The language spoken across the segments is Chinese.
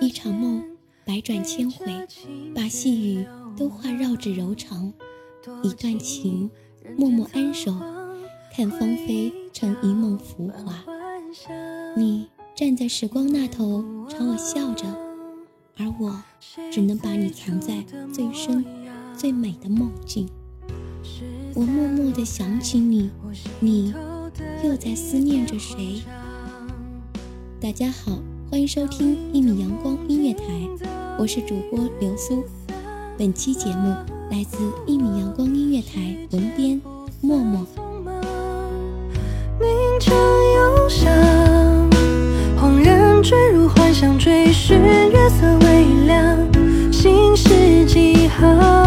一场梦，百转千回，把细雨都化绕指柔肠；一段情，默默安守，看芳菲成一梦浮华。你站在时光那头，朝我笑着，而我只能把你藏在最深、最美的梦境。我默默地想起你，你又在思念着谁？大家好。欢迎收听一米阳光音乐台，我是主播刘苏。本期节目来自一米阳光音乐台文编默默。明晨忧伤，恍然坠入幻想，追寻月色微凉，心事几行。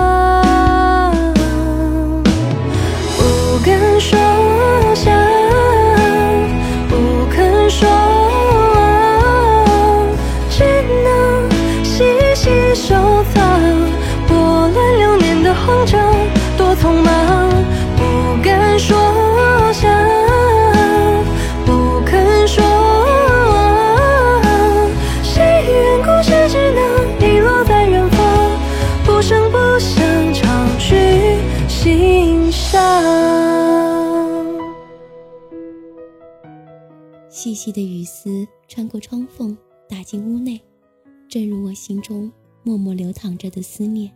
细的雨丝穿过窗缝，打进屋内，正如我心中默默流淌着的思念。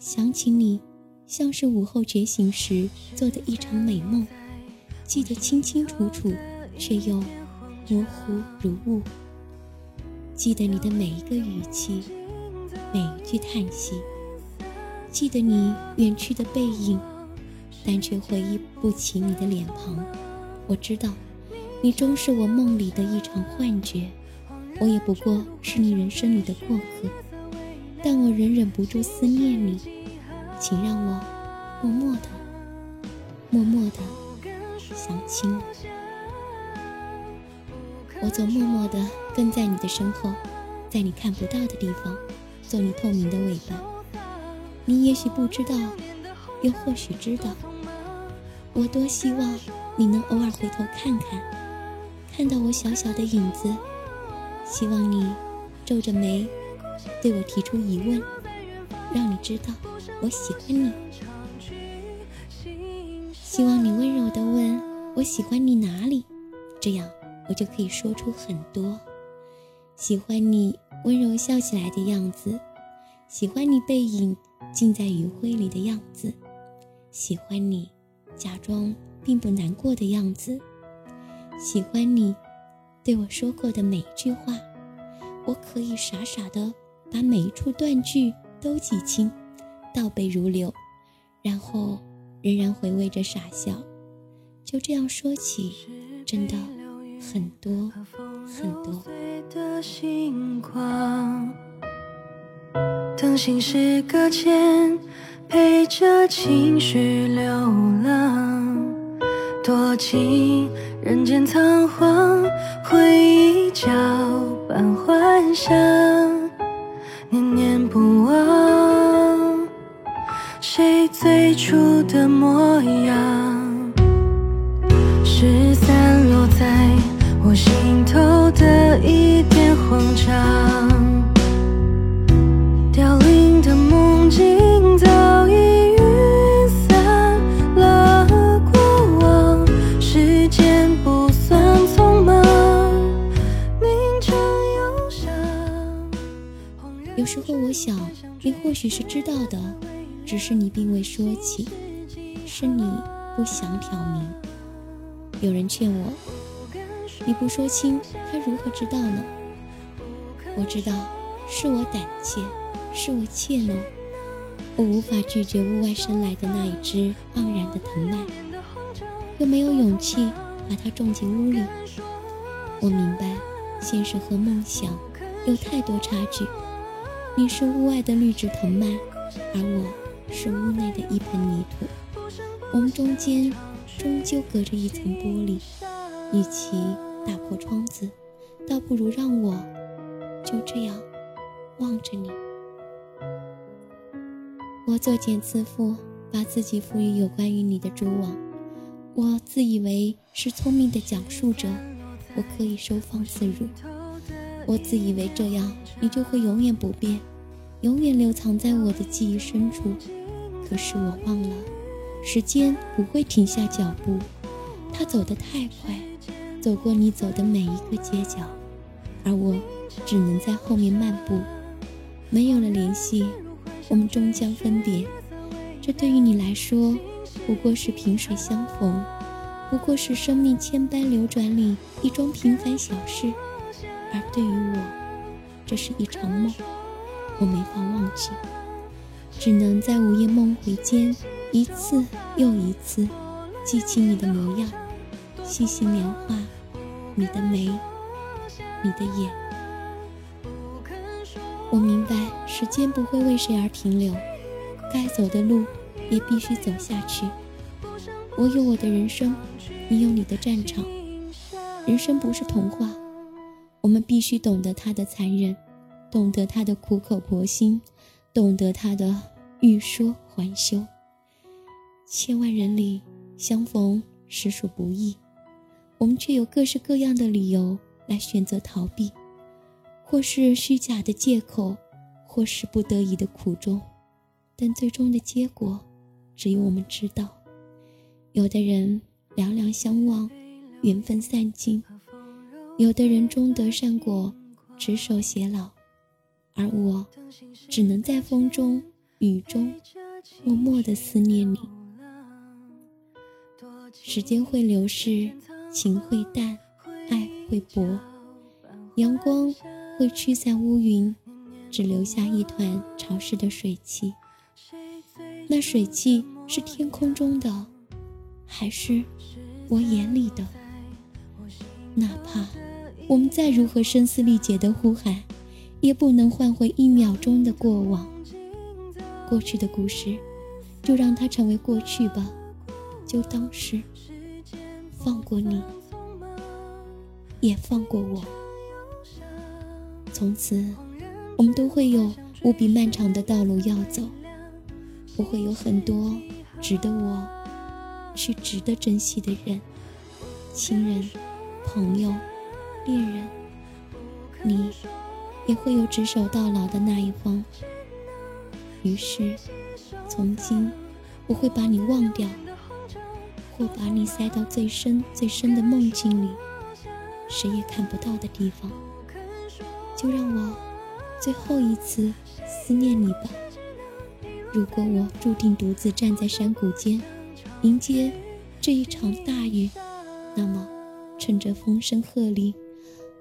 想起你，像是午后觉醒时做的一场美梦，记得清清楚楚，却又模糊如雾。记得你的每一个语气，每一句叹息，记得你远去的背影，但却回忆不起你的脸庞。我知道。你终是我梦里的一场幻觉，我也不过是你人生里的过客，但我仍忍不住思念你，请让我默默的、默默的想起你。我总默默的跟在你的身后，在你看不到的地方，做你透明的尾巴。你也许不知道，又或许知道，我多希望你能偶尔回头看看。看到我小小的影子，希望你皱着眉对我提出疑问，让你知道我喜欢你。希望你温柔的问我喜欢你哪里，这样我就可以说出很多。喜欢你温柔笑起来的样子，喜欢你背影浸在余晖里的样子，喜欢你假装并不难过的样子。喜欢你对我说过的每一句话，我可以傻傻的把每一处断句都记清，倒背如流，然后仍然回味着傻笑。就这样说起，真的很多很多。当心事搁浅，陪着情绪流浪，多情。人间仓皇，回忆搅拌幻想，念念不忘，谁最初的模样？是散落在我心头的一点慌张。想，你或许是知道的，只是你并未说起，是你不想挑明。有人劝我，你不说清，他如何知道呢？我知道，是我胆怯，是我怯懦，我无法拒绝屋外伸来的那一只盎然的藤蔓，又没有勇气把它种进屋里。我明白，现实和梦想有太多差距。你是屋外的绿植藤蔓，而我是屋内的一盆泥土。我们中间终究隔着一层玻璃，与其打破窗子，倒不如让我就这样望着你。我作茧自缚，把自己赋予有关于你的蛛网。我自以为是聪明的讲述者，我可以收放自如。我自以为这样，你就会永远不变，永远留藏在我的记忆深处。可是我忘了，时间不会停下脚步，它走得太快，走过你走的每一个街角，而我只能在后面漫步。没有了联系，我们终将分别。这对于你来说，不过是萍水相逢，不过是生命千般流转里一桩平凡小事。而对于我，这是一场梦，我没法忘记，只能在午夜梦回间，一次又一次记起你的模样，细细描画你的眉，你的眼。我明白，时间不会为谁而停留，该走的路也必须走下去。我有我的人生，你有你的战场，人生不是童话。我们必须懂得他的残忍，懂得他的苦口婆心，懂得他的欲说还休。千万人里相逢实属不易，我们却有各式各样的理由来选择逃避，或是虚假的借口，或是不得已的苦衷。但最终的结果，只有我们知道。有的人两两相望，缘分散尽。有的人终得善果，执手偕老，而我只能在风中雨中默默的思念你。时间会流逝，情会淡，爱会薄，阳光会驱散乌云，只留下一团潮湿的水汽。那水汽是天空中的，还是我眼里的？哪怕我们再如何声嘶力竭的呼喊，也不能换回一秒钟的过往。过去的故事，就让它成为过去吧，就当是放过你，也放过我。从此，我们都会有无比漫长的道路要走，我会有很多值得我去值得珍惜的人，亲人。朋友、恋人，你也会有执手到老的那一方。于是，从今我会把你忘掉，或把你塞到最深最深的梦境里，谁也看不到的地方。就让我最后一次思念你吧。如果我注定独自站在山谷间，迎接这一场大雨，那么。趁着风声鹤唳，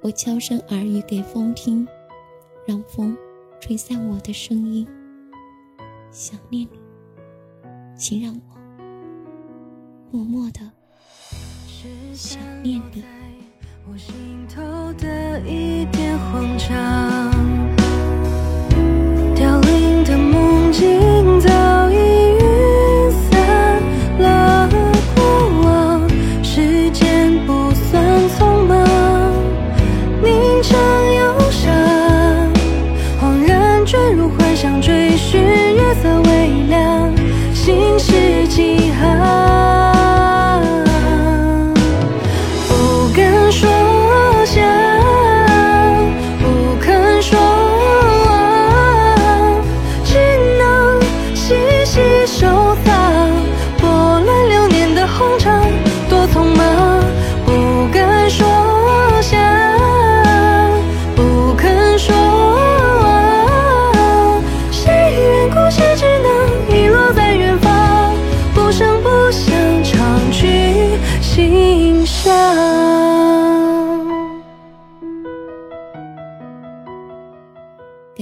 我悄声耳语给风听，让风吹散我的声音。想念你，请让我默默的想念你。凋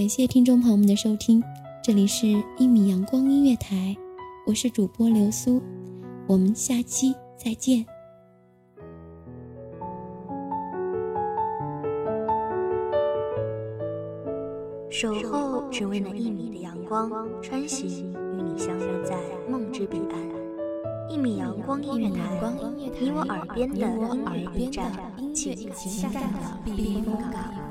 感谢听众朋友们的收听，这里是《一米阳光音乐台》，我是主播流苏，我们下期再见。守候只为那一米的阳光，穿行与你相约在梦之彼岸。一米阳光音乐台，你我耳边的音乐驿站，情感的避风港。